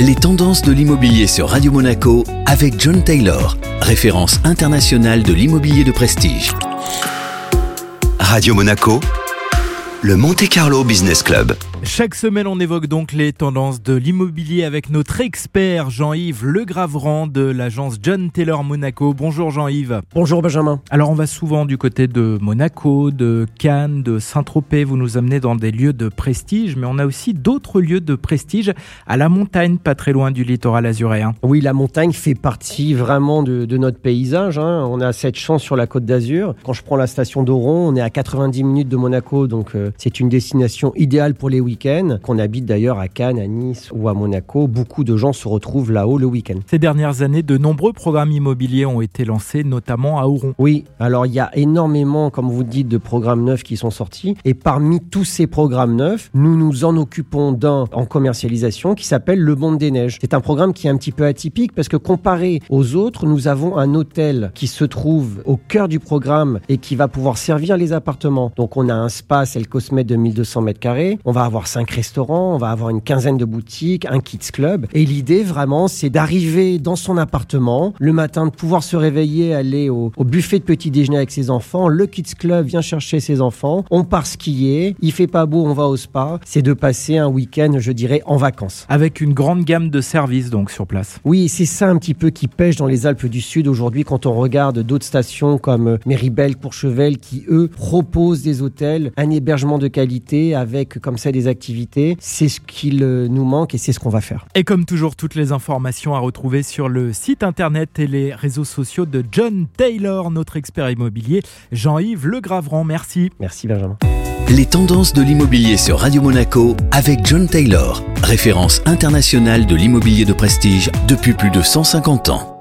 Les tendances de l'immobilier sur Radio Monaco avec John Taylor, référence internationale de l'immobilier de prestige. Radio Monaco, le Monte Carlo Business Club. Chaque semaine, on évoque donc les tendances de l'immobilier avec notre expert Jean-Yves Legravrand de l'agence John Taylor Monaco. Bonjour Jean-Yves. Bonjour Benjamin. Alors on va souvent du côté de Monaco, de Cannes, de Saint-Tropez. Vous nous amenez dans des lieux de prestige, mais on a aussi d'autres lieux de prestige à la montagne, pas très loin du littoral azuréen. Oui, la montagne fait partie vraiment de, notre paysage. Hein. On a cette chance sur la côte d'Azur. Quand je prends la station d'Oron, on est à 90 minutes de Monaco, donc euh, c'est une destination idéale pour les week qu'on habite d'ailleurs à Cannes, à Nice ou à Monaco. Beaucoup de gens se retrouvent là-haut le week-end. Ces dernières années, de nombreux programmes immobiliers ont été lancés, notamment à Ouron. Oui, alors il y a énormément, comme vous dites, de programmes neufs qui sont sortis. Et parmi tous ces programmes neufs, nous nous en occupons d'un en commercialisation qui s'appelle Le Monde des Neiges. C'est un programme qui est un petit peu atypique parce que comparé aux autres, nous avons un hôtel qui se trouve au cœur du programme et qui va pouvoir servir les appartements. Donc on a un spa, c'est le Cosmet de 1200 mètres carrés. On va avoir cinq restaurants, on va avoir une quinzaine de boutiques, un kids club. Et l'idée vraiment, c'est d'arriver dans son appartement le matin, de pouvoir se réveiller, aller au, buffet de petit déjeuner avec ses enfants. Le kids club vient chercher ses enfants. On part skier. Il fait pas beau, on va au spa. C'est de passer un week-end, je dirais, en vacances. Avec une grande gamme de services donc sur place. Oui, c'est ça un petit peu qui pêche dans les Alpes du Sud aujourd'hui quand on regarde d'autres stations comme Méribel, Courchevel qui eux proposent des hôtels, un hébergement de qualité avec comme ça des activités c'est ce qu'il euh, nous manque et c'est ce qu'on va faire. Et comme toujours, toutes les informations à retrouver sur le site internet et les réseaux sociaux de John Taylor, notre expert immobilier, Jean-Yves Legravrand. Merci. Merci Benjamin. Les tendances de l'immobilier sur Radio Monaco avec John Taylor, référence internationale de l'immobilier de prestige depuis plus de 150 ans.